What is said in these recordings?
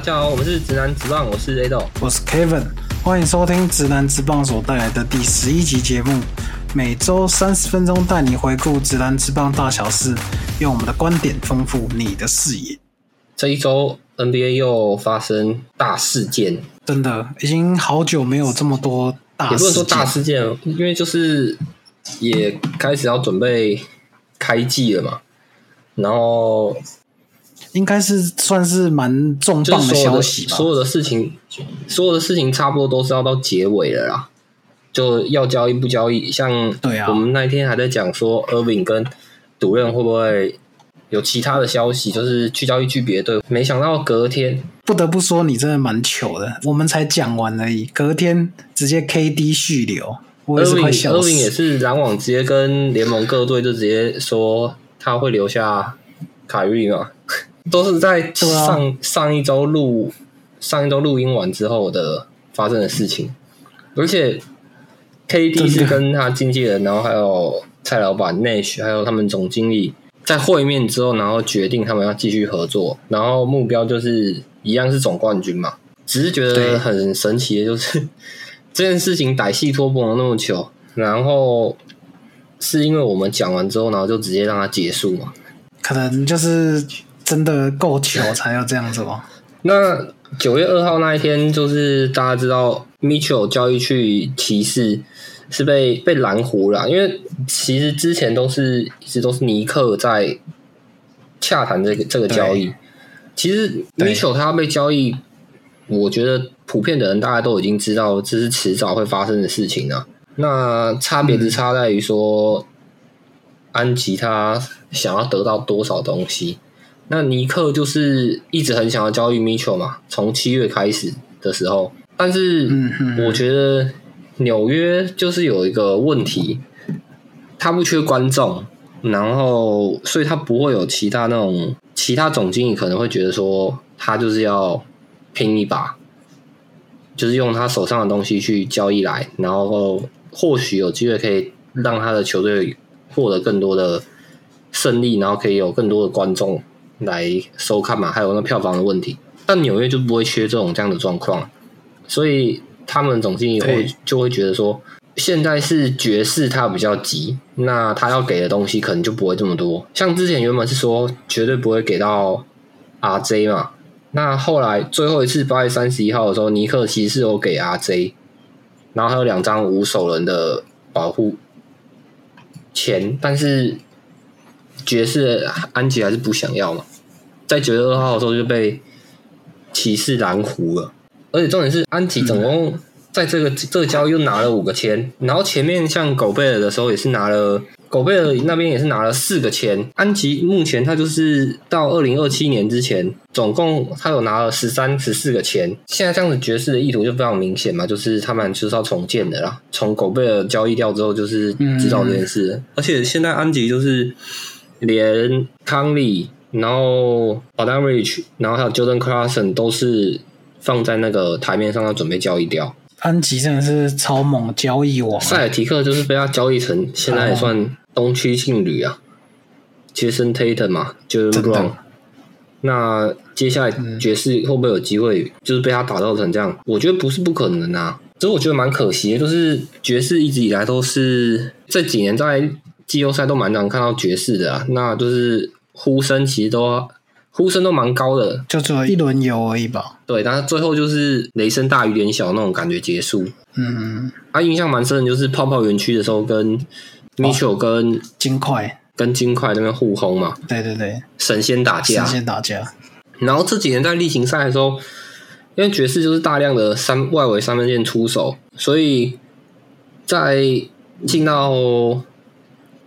大家好，我们是直男直棒，我是 A 豆。我是 Kevin，欢迎收听直男直棒所带来的第十一集节目，每周三十分钟带你回顾直男直棒大小事，用我们的观点丰富你的视野。这一周 NBA 又发生大事件，真的已经好久没有这么多大事件，也不能说大事件，因为就是也开始要准备开季了嘛。然后应该是算是蛮重磅的消息吧。所有的事情，所有的事情差不多都是要到结尾了啦。就要交易不交易，像对啊我们那一天还在讲说，Irving 跟主任会不会有其他的消息，就是去交易去别队。没想到隔天不得不说，你真的蛮糗的。我们才讲完而已，隔天直接 KD 续留，我也是快笑 Irving 也。是篮网直接跟联盟各队就直接说他会留下凯瑞嘛，都是在上、上一周录上一周录音完之后的发生的事情，而且 KD 是跟他经纪人，然后还有蔡老板 Nash，还有他们总经理在会面之后，然后决定他们要继续合作，然后目标就是一样是总冠军嘛。只是觉得很神奇的就是 这件事情歹戏拖不了那么久，然后是因为我们讲完之后，然后就直接让它结束嘛。可能就是真的够巧才要这样子吗。那九月二号那一天，就是大家知道 Mitchell 交易去骑士是被被拦湖了，因为其实之前都是一直都是尼克在洽谈这个这个交易。其实对 Mitchell 他被交易，我觉得普遍的人大家都已经知道这是迟早会发生的事情啊。那差别只差在于说，安吉他想要得到多少东西。那尼克就是一直很想要交易 Mitchell 嘛，从七月开始的时候，但是我觉得纽约就是有一个问题，他不缺观众，然后所以他不会有其他那种其他总经理可能会觉得说他就是要拼一把，就是用他手上的东西去交易来，然后或许有机会可以让他的球队获得更多的胜利，然后可以有更多的观众来收看嘛，还有那票房的问题。但纽约就不会缺这种这样的状况，所以他们总经理会就会觉得说，现在是爵士他比较急，那他要给的东西可能就不会这么多。像之前原本是说绝对不会给到 RJ 嘛，那后来最后一次八月三十一号的时候，尼克其实是有给 RJ，然后还有两张无手人的保护钱，但是爵士安吉还是不想要嘛，在九月二号的时候就被骑士蓝湖了，而且重点是安吉总共在这个、这个交易又拿了五个签，然后前面像狗贝尔的时候也是拿了。狗贝尔那边也是拿了四个签，安吉目前他就是到二零二七年之前，总共他有拿了十三、十四个签。现在这样子爵士的意图就非常明显嘛，就是他们就是要重建的啦。从狗贝尔交易掉之后，就是知道这件事了。而且现在安吉就是连康利，然后 a d a m Rich，然后还有 Jordan Clarkson 都是放在那个台面上要准备交易掉。安吉真的是超猛交易王啊，塞尔提克就是被他交易成，现在也算东区劲旅啊。杰森 Tatum 嘛，就是真的 Brown。那接下来爵士会不会有机会，就是被他打造成这样？我觉得不是不可能啊，只是我觉得蛮可惜的，就是爵士一直以来都是这几年在季后赛都蛮常看到爵士的啊，那就是呼声其实都呼声都蛮高的，就只有一轮游而已吧。对，但是最后就是雷声大雨点小那种感觉结束。嗯，啊，印象蛮深的，就是泡泡园区的时候跟 Mitchell 跟、金块，跟金块那边互轰嘛，对对对，神仙打架神。仙打架，然后这几年在例行赛的时候，因为爵士就是大量的三外围三分线出手，所以在进到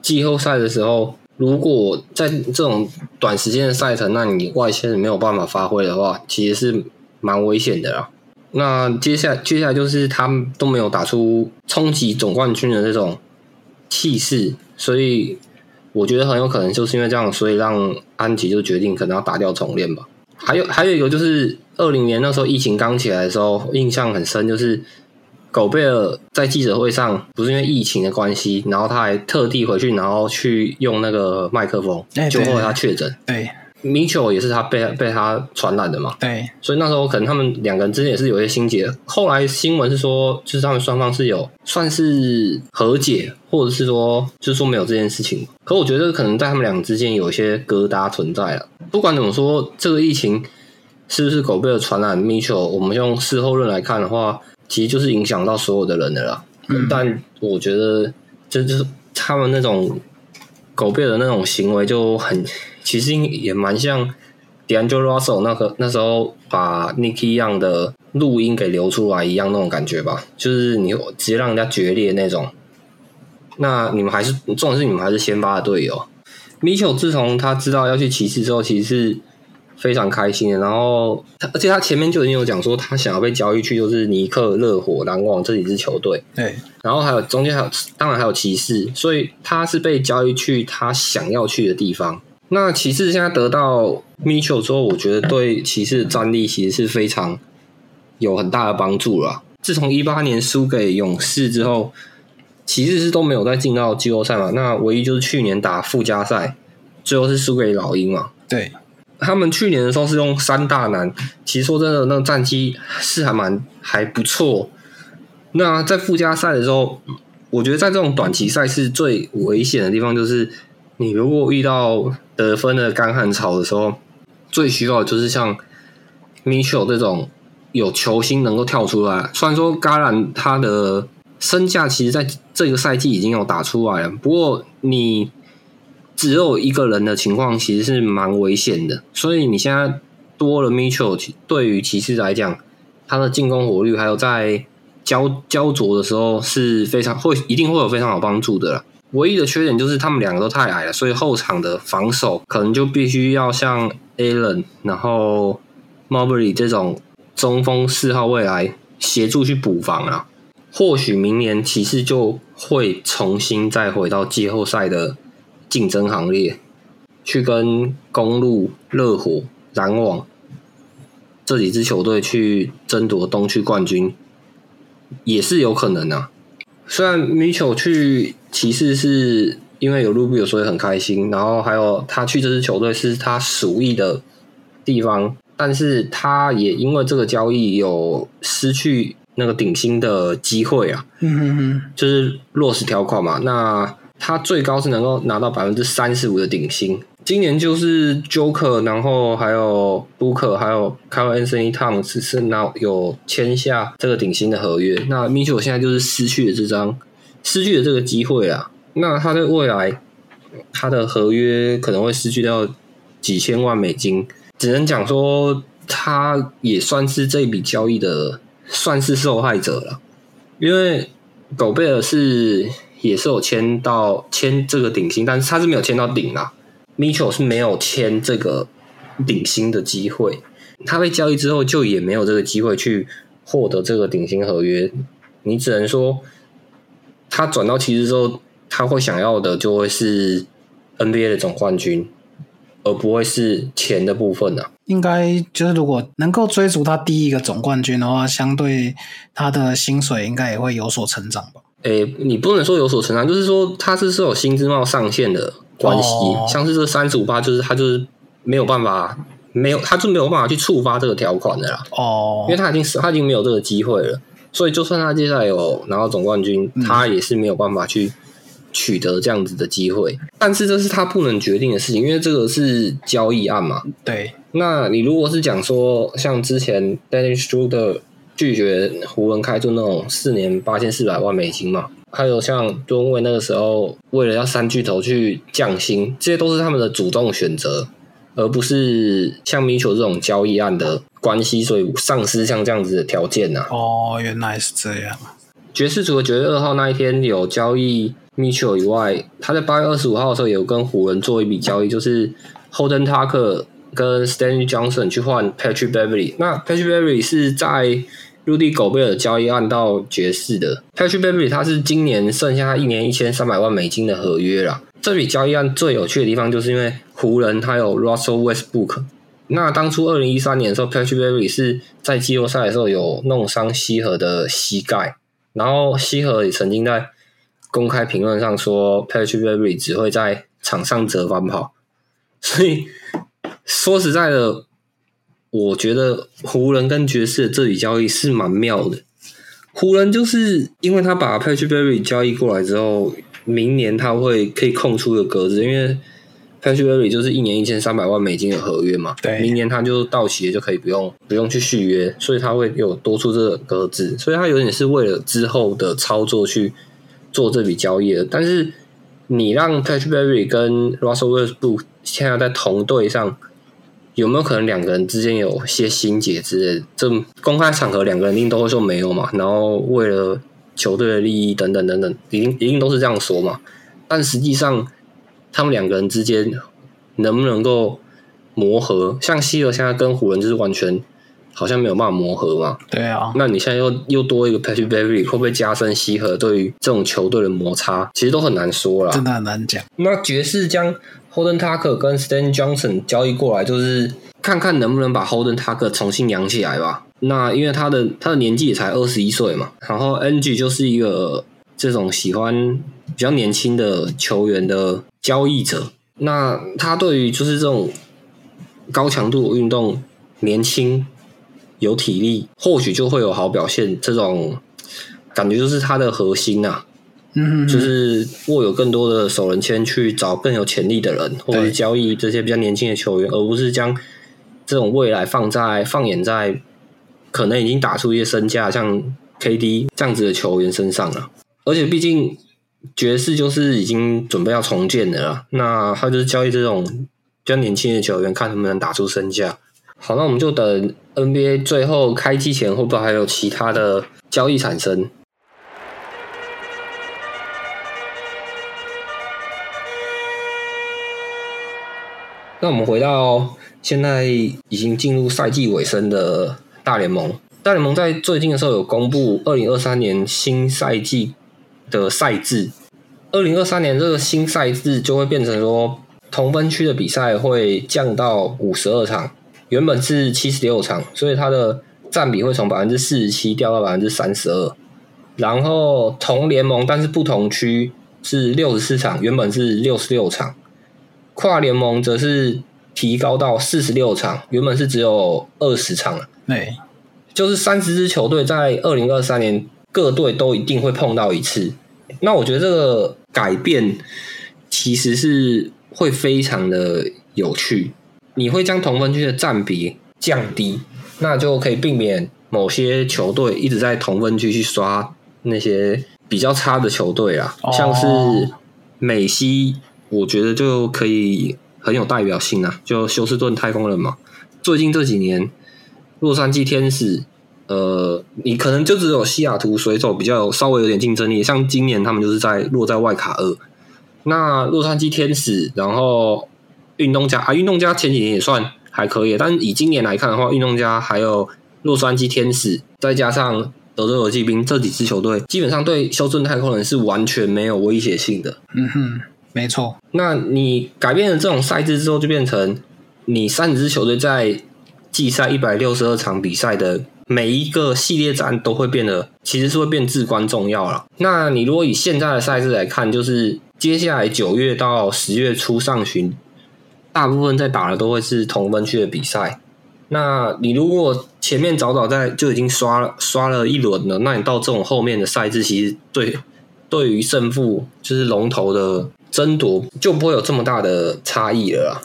季后赛的时候，如果在这种短时间的赛程，那你外线没有办法发挥的话，其实是蛮危险的啦。那接下来接下来就是他们都没有打出冲击总冠军的那种气势，所以我觉得很有可能就是因为这样，所以让安吉就决定可能要打掉重练吧。还有还有一个就是二零年那时候疫情刚起来的时候，印象很深，就是狗贝尔在记者会上不是因为疫情的关系，然后他还特地回去，然后去用那个麦克风哎，就后来他确诊。对，米球也是他被被他传染的嘛，对，所以那时候可能他们两个人之间也是有一些心结。后来新闻是说，就是他们双方是有算是和解，或者是说就是说没有这件事情。可我觉得可能在他们两个之间有一些疙瘩存在了。不管怎么说，这个疫情是不是狗贝尔传染米球，我们用事后论来看的话，其实就是影响到所有的人的啦。但我觉得这就是他们那种狗贝尔的那种行为就很。其实也蛮像 D'Angelo Russell 那个那时候把 Nicky Young 的录音给流出来一样那种感觉吧，就是你直接让人家决裂那种。那你们还是重点是你们还是先发的队友。Mitchell 自从他知道要去骑士之后，其实是非常开心的。然后他而且他前面就已经有讲说，他想要被交易去就是尼克、热火、篮网这几支球队。对，然后还有中间还有当然还有骑士，所以他是被交易去他想要去的地方。那骑士现在得到 Mitchell 之后，我觉得对骑士的战力其实是非常有很大的帮助了。自从一八年输给勇士之后，骑士是都没有再进到季后赛嘛？那唯一就是去年打附加赛，最后是输给老鹰嘛？对，他们去年的时候是用三大男，其实说真的，那个战绩是还蛮还不错。那在附加赛的时候，我觉得在这种短期赛事最危险的地方就是。你如果遇到得分的干旱潮的时候，最需要的就是像 Mitchell 这种有球星能够跳出来。虽然说 Garan 他的身价其实在这个赛季已经有打出来了，不过你只有一个人的情况其实是蛮危险的。所以你现在多了 Mitchell，对于骑士来讲，他的进攻火力还有在焦焦灼的时候是非常会一定会有非常好帮助的。唯一的缺点就是他们两个都太矮了，所以后场的防守可能就必须要像 Allen，然后 Mobley 这种中锋四号位来协助去补防啊。或许明年骑士就会重新再回到季后赛的竞争行列，去跟公路、热火、篮网这几支球队去争夺东区冠军，也是有可能的。虽然 Mitchell 去骑士是因为有卢比，所以很开心。然后还有他去这支球队是他属意的地方，但是他也因为这个交易有失去那个顶薪的机会啊。嗯哼哼，就是落实条款嘛。那他最高是能够拿到百分之三十五的顶薪。今年就是 Joker，然后还有 Booker，还有 Kyle Anthony Towns 是拿有签下这个顶薪的合约。那 Mitchell 现在就是失去了这张，失去了这个机会啊。那他在未来，他的合约可能会失去掉几千万美金。只能讲说，他也算是这笔交易的算是受害者了。因为狗贝尔是也是有签到签这个顶薪，但是他是没有签到顶啊。Mitchell 是没有签这个顶薪的机会，他被交易之后就也没有这个机会去获得这个顶薪合约。你只能说，他转到骑士之后，他会想要的就会是 NBA 的总冠军，而不会是钱的部分呢。应该就是如果能够追逐他第一个总冠军的话，相对他的薪水应该也会有所成长吧？诶，你不能说有所成长，就是说它是是有薪资帽上限的。关系像是这三十五八，就是他就是没有办法，没有他就没有办法去触发这个条款的啦。哦，因为他已经是他已经没有这个机会了，所以就算他接下来有拿到总冠军，他也是没有办法去取得这样子的机会。但是这是他不能决定的事情，因为这个是交易案嘛。对，那你如果是讲说像之前 Dennis Schroeder 拒绝湖人开出那种四年八千四百万美金嘛？还有像吨位那个时候，为了要三巨头去降薪，这些都是他们的主动选择，而不是像米球这种交易案的关系，所以丧失像这样子的条件呐。哦，原来是这样。爵士除了九月二号那一天有交易米球以外，他在八月二十五号的时候有跟湖人做一笔交易，就是 Holden Tucker 跟 Stanley Johnson 去换 Patrick Beverly。那 Patrick Beverly 是在入地狗贝尔交易案到爵士的 Patrick Beverly，他是今年剩下一年一千三百万美金的合约了。这笔交易案最有趣的地方，就是因为湖人他有 Russell Westbrook。那当初二零一三年的时候，Patrick Beverly 是在季后赛的时候有弄伤西河的膝盖，然后西河也曾经在公开评论上说，Patrick Beverly 只会在场上折返跑，所以说实在的，我觉得湖人跟爵士的这笔交易是蛮妙的。湖人就是因为他把 Patrick Berry 交易过来之后，明年他会可以空出一个格子，因为 Patrick Berry 就是一年一千三百万美金的合约嘛，对明年他就到期，就可以不用不用去续约，所以他会有多出这个格子，所以他有点是为了之后的操作去做这笔交易的。但是你让 Patrick Berry 跟 Russell Westbrook 现在在同队上。有没有可能两个人之间有些心结之类的？这公开场合两个人一定都会说没有嘛。然后为了球队的利益等等等等，一定一定都是这样说嘛。但实际上，他们两个人之间能不能够磨合？像希尔现在跟湖人就是完全好像没有办法磨合嘛。对啊，那你现在又又多一个 Patrick Beverly，会不会加深西和对于这种球队的摩擦？其实都很难说啦。真的很难讲。那爵士将 Holden Tucker 跟 Stan Johnson 交易过来，就是看看能不能把 Holden Tucker 重新养起来吧。那因为他的他的年纪也才二十一岁嘛，然后 NG 就是一个这种喜欢比较年轻的球员的交易者。那他对于就是这种高强度运动，年轻有体力，或许就会有好表现。这种感觉就是他的核心呐、啊。嗯，就是握有更多的手轮签去找更有潜力的人，或者是交易这些比较年轻的球员，而不是将这种未来放在放眼在可能已经打出一些身价，像 KD 这样子的球员身上了。而且毕竟爵士就是已经准备要重建的了，那他就是交易这种比较年轻的球员，看能不能打出身价。好，那我们就等 NBA 最后开机前会不会还有其他的交易产生。那我们回到现在已经进入赛季尾声的大联盟，大联盟在最近的时候有公布二零二三年新赛季的赛制。二零二三年这个新赛制就会变成说，同分区的比赛会降到五十二场，原本是七十六场，所以它的占比会从百分之四十七掉到百分之三十二。然后同联盟但是不同区是六十四场，原本是六十六场。跨联盟则是提高到四十六场，原本是只有二十场。对，就是三十支球队在二零二三年各队都一定会碰到一次。那我觉得这个改变其实是会非常的有趣。你会将同分区的占比降低，那就可以避免某些球队一直在同分区去刷那些比较差的球队啊，哦像是美西。我觉得就可以很有代表性啊，就休斯顿太空人嘛。最近这几年，洛杉矶天使，呃，你可能就只有西雅图水手比较有稍微有点竞争力。像今年他们就是在落在外卡二。那洛杉矶天使，然后运动家啊，运动家前几年也算还可以，但以今年来看的话，运动家还有洛杉矶天使，再加上德州游骑兵这几支球队，基本上对休斯顿太空人是完全没有威胁性的。嗯哼，没错。那你改变了这种赛制之后，就变成你三十支球队在季赛一百六十二场比赛的每一个系列战都会变得，其实是会变至关重要了。那你如果以现在的赛制来看，就是接下来九月到十月初上旬，大部分在打的都会是同分区的比赛。那你如果前面早早在就已经刷了刷了一轮了，那你到这种后面的赛制，其实对对于胜负就是龙头的争夺就不会有这么大的差异了。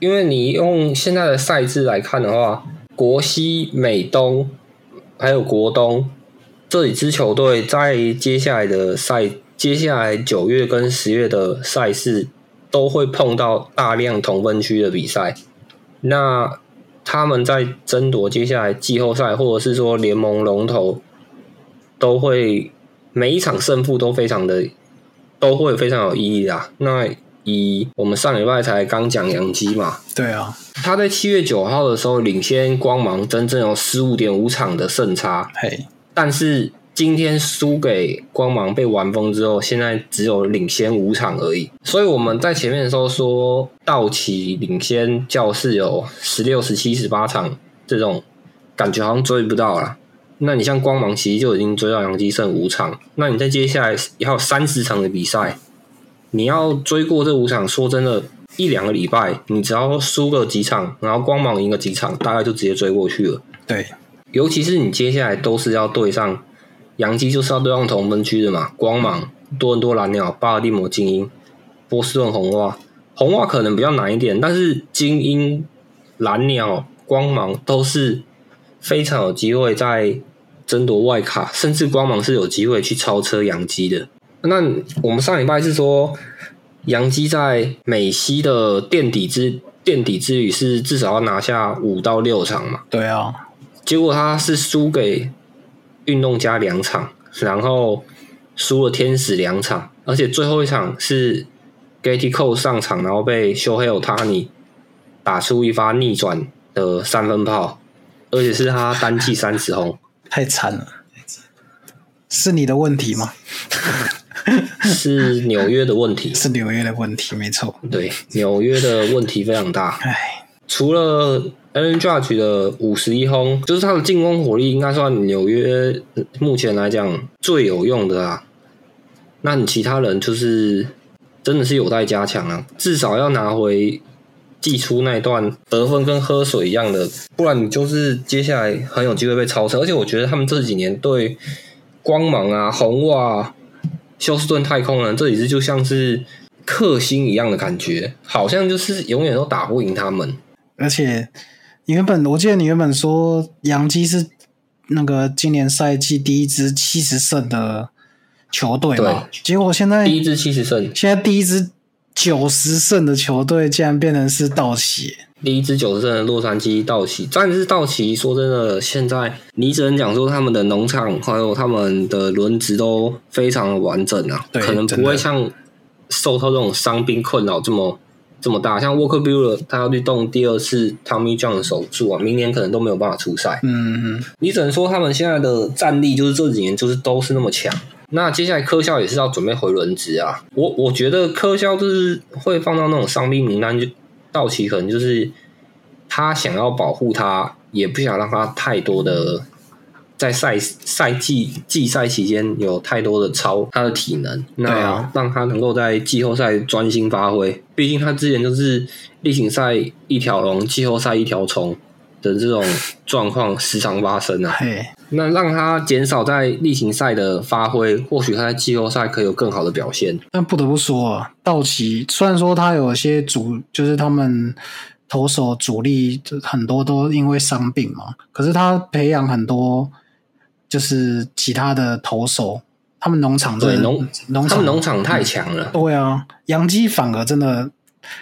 因为你用现在的赛制来看的话，国西、美东还有国东这几支球队在接下来的赛，接下来九月跟十月的赛事都会碰到大量同分区的比赛。那他们在争夺接下来季后赛，或者是说联盟龙头，都会每一场胜负都非常的都会非常有意义啦。那以我们上礼拜才刚讲杨基嘛，对啊，他在七月九号的时候领先光芒整整有十五点五场的胜差，嘿，但是今天输给光芒被完封之后，现在只有领先五场而已。所以我们在前面的时候说，道奇领先教室有十六、十七、十八场，这种感觉好像追不到了。那你像光芒，其实就已经追到杨基胜五场，那你在接下来还有三十场的比赛，你要追过这五场，说真的一两个礼拜，你只要输个几场，然后光芒赢个几场，大概就直接追过去了。对，尤其是你接下来都是要对上洋基，就是要对上同分区的嘛，光芒、多伦多蓝鸟、巴尔的摩精英、波士顿红袜。红袜可能比较难一点，但是精英、蓝鸟、光芒都是非常有机会在争夺外卡，甚至光芒是有机会去超车洋基的。那我们上礼拜是说，洋基在美西的垫底之垫底之旅是至少要拿下五到六场嘛？对啊，结果他是输给运动家两场，然后输了天使两场，而且最后一场是 Getty Cole 上场，然后被修黑有他尼打出一发逆转的三分炮，而且是他单季三十轰，太惨了，是你的问题吗？是纽约的问题，是纽约的问题，没错。对，纽约的问题非常大。唉，除了 Aaron Judge 的五十一轰，就是他的进攻火力应该算纽约目前来讲最有用的啦。那你其他人就是真的是有待加强啊，至少要拿回季初那段得分跟喝水一样的，不然你就是接下来很有机会被超车。而且我觉得他们这几年对光芒啊、红袜、休斯顿太空人这几支就像是克星一样的感觉，好像就是永远都打不赢他们。而且你原本我记得你原本说杨基是那个今年赛季第一支七十胜的球队嘛，结果现在第一支七十胜，现在第一支九十胜的球队竟然变成是道奇，第一支九十胜的洛杉矶道奇，但是道奇说真的，现在你只能讲说他们的农场还有他们的轮值都非常的完整啊，对可能不会像受到这种伤兵困扰这么这么大。像沃克 b 勒他要去动第二次 Tommy John 的手术啊，明年可能都没有办法出赛。嗯嗯，你只能说他们现在的战力就是这几年就是都是那么强。那接下来科肖也是要准备回轮值啊，我我觉得科肖就是会放到那种伤病名单，就到期可能就是他想要保护他，也不想让他太多的在赛赛季季赛期间有太多的超他的体能，那让他能够在季后赛专心发挥。毕竟他之前就是例行赛一条龙，季后赛一条虫的这种状况时常发生啊。那让他减少在例行赛的发挥，或许他在季后赛可以有更好的表现。但不得不说啊，道奇虽然说他有些主，就是他们投手主力很多都因为伤病嘛，可是他培养很多就是其他的投手，他们农场真的对农农场他们农场太强了，对啊，洋基反而真的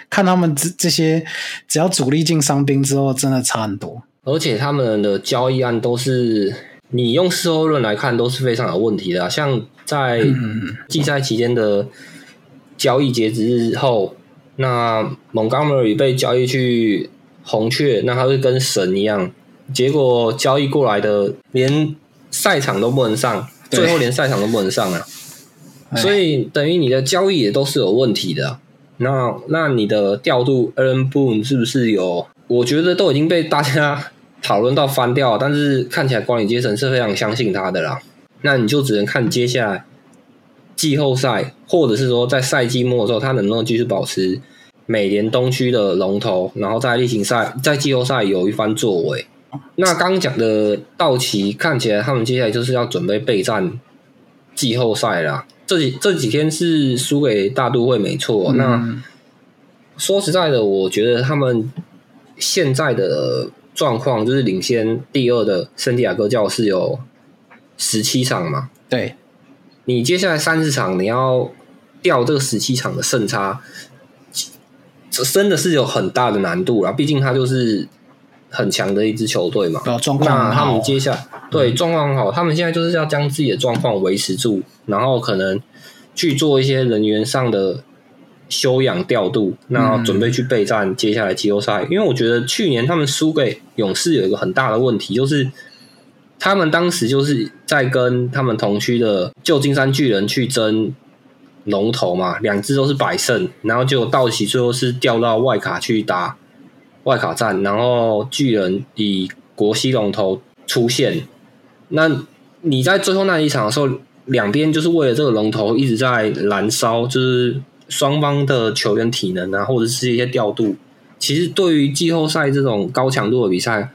看他们这这些，只要主力进伤兵之后，真的差很多。而且他们的交易案都是你用事后论来看都是非常有问题的啊、像在嗯，季赛期间的交易截止日后，那 Montgomery 被交易去红雀，那他会跟神一样，结果交易过来的连赛场都不能上，最后连赛场都不能上啊。哎所以等于你的交易也都是有问题的啊、那那你的调度 Aaron Boone 是不是有？我觉得都已经被大家讨论到翻掉了，但是看起来管理阶层是非常相信他的啦。那你就只能看接下来季后赛，或者是说在赛季末的时候，他能不能继续保持美联东区的龙头，然后在例行赛、在季后赛有一番作为。那刚刚讲的道奇看起来他们接下来就是要准备备战季后赛啦。这几这几天是输给大都会没错，那嗯说实在的，我觉得他们现在的状况就是领先第二的圣地亚哥教士有十七场嘛，对，你接下来三十场你要掉这个十七场的胜差，这真的是有很大的难度啦。毕竟他就是很强的一支球队嘛。那他们接下来对状况很好，他们现在就是要将自己的状况维持住，然后可能去做一些人员上的修养调度，那嗯准备去备战接下来季后赛。因为我觉得去年他们输给勇士有一个很大的问题，就是他们当时就是在跟他们同区的旧金山巨人去争龙头嘛，两支都是百胜，然后结果道奇最后是掉到外卡去打外卡战，然后巨人以国西龙头出现。那你在最后那一场的时候，两边就是为了这个龙头一直在燃烧，就是双方的球员体能啊，或者是一些调度，其实对于季后赛这种高强度的比赛，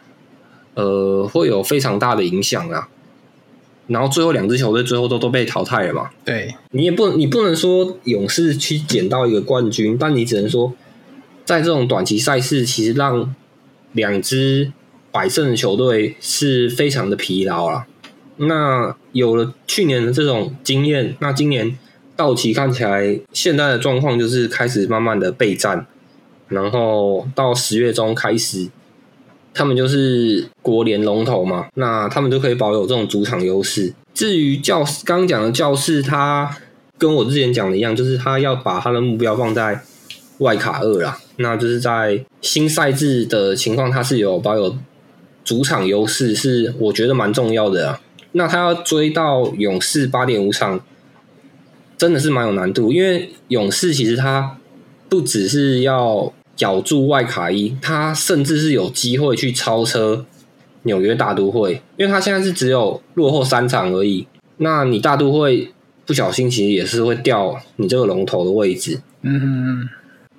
呃，会有非常大的影响啊。然后最后两支球队最后都都被淘汰了嘛，对你也不你不能说勇士去捡到一个冠军，但你只能说在这种短期赛事，其实让两支百胜的球队是非常的疲劳了。那有了去年的这种经验，那今年道奇看起来现在的状况就是开始慢慢的备战，然后到十月中开始，他们就是国联龙头嘛，那他们就可以保有这种主场优势。至于教刚刚讲的教室，他跟我之前讲的一样，就是他要把他的目标放在外卡二啦，那就是在新赛制的情况，他是有保有主场优势，是我觉得蛮重要的啊。那他要追到勇士八点五场，真的是蛮有难度，因为勇士其实他不只是要咬住外卡一，他甚至是有机会去超车纽约大都会，因为他现在是只有落后三场而已。那你大都会不小心，其实也是会掉你这个龙头的位置，嗯嗯嗯，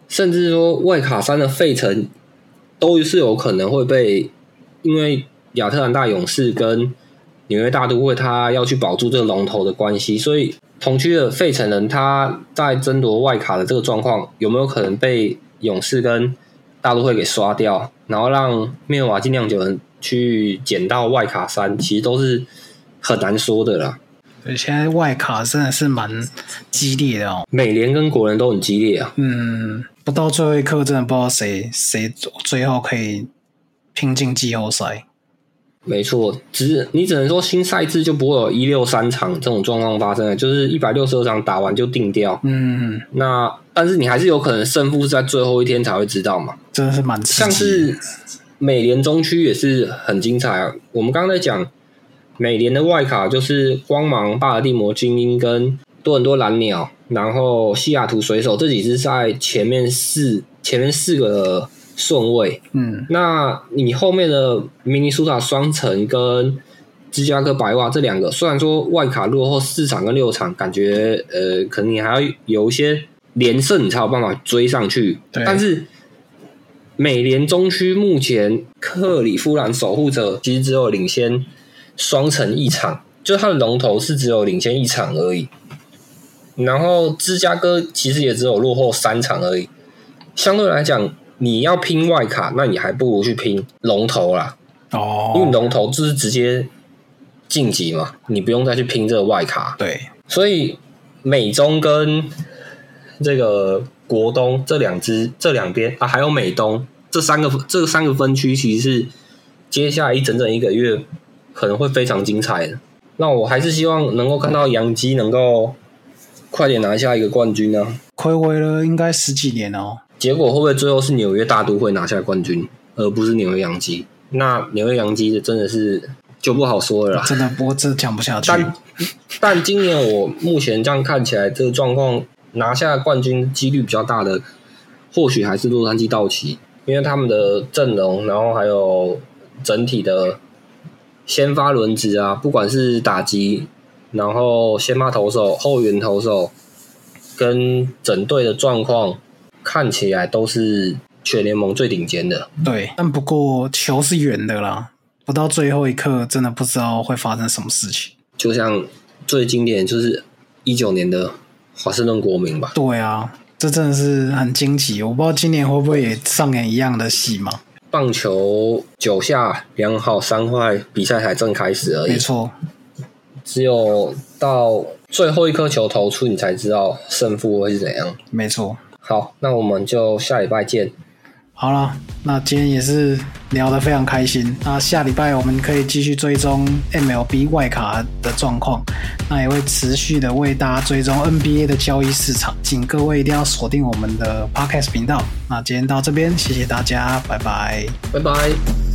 甚至说外卡三的费城都是有可能会被，因为亚特兰大勇士跟纽约大都会，他要去保住这个龙头的关系，所以同区的费城人他在争夺外卡的这个状况，有没有可能被勇士跟大都会给刷掉，然后让密尔瓦基酿酒人去捡到外卡三，其实都是很难说的啦。对，现在外卡真的是蛮激烈的哦。美联跟国人都很激烈啊，嗯，不到最后一刻，真的不知道谁谁最后可以拼进季后赛。没错，只是你只能说新赛制就不会有一六三场这种状况发生了，就是一百六十二场打完就定掉。嗯，那但是你还是有可能胜负是在最后一天才会知道嘛。真的是蛮像是美联中区也是很精彩啊。我们刚刚在讲美联的外卡，就是光芒、巴尔的摩精英跟多伦多蓝鸟，然后西雅图水手这几支在前面四前面四个顺位。嗯，那你后面的明尼苏达双城跟芝加哥白袜这两个，虽然说外卡落后四场跟六场，感觉呃，可能你还要有一些连胜，你才有办法追上去。对但是美联中区目前克里夫兰守护者其实只有领先双城一场，就它的龙头是只有领先一场而已。然后芝加哥其实也只有落后三场而已。相对来讲，你要拼外卡，那你还不如去拼龙头啦，哦因为哦，龙头就是直接晋级嘛，你不用再去拼这个外卡。对，所以美中跟这个国东这两支这两边啊，还有美东这三个这三个分区，其实是接下来一整整一个月可能会非常精彩的。那我还是希望能够看到杨基能够快点拿下一个冠军呢、暌违了应该十几年哦。结果会不会最后是纽约大都会拿下冠军，而不是纽约洋基？那纽约洋基的真的是就不好说了啦。真的，不过真讲不下去。但但今年我目前这样看起来，这个状况拿下冠军几率比较大的，或许还是洛杉矶道奇，因为他们的阵容，然后还有整体的先发轮值啊，不管是打击，然后先发投手、后援投手，跟整队的状况看起来都是全联盟最顶尖的。对，但不过球是圆的啦，不到最后一刻，真的不知道会发生什么事情。就像最经典就是一九年的华盛顿国民吧。对啊，这真的是很惊奇。我不知道今年会不会也上演一样的戏嘛？棒球九下两好三坏，比赛才正开始而已。没错，只有到最后一颗球投出，你才知道胜负会是怎样。没错。好，那我们就下礼拜见。好了，那今天也是聊得非常开心。那下礼拜我们可以继续追踪 MLB 外卡的状况，那也会持续的为大家追踪 NBA 的交易市场，请各位一定要锁定我们的 Podcast 频道。那今天到这边，谢谢大家，拜拜。拜拜。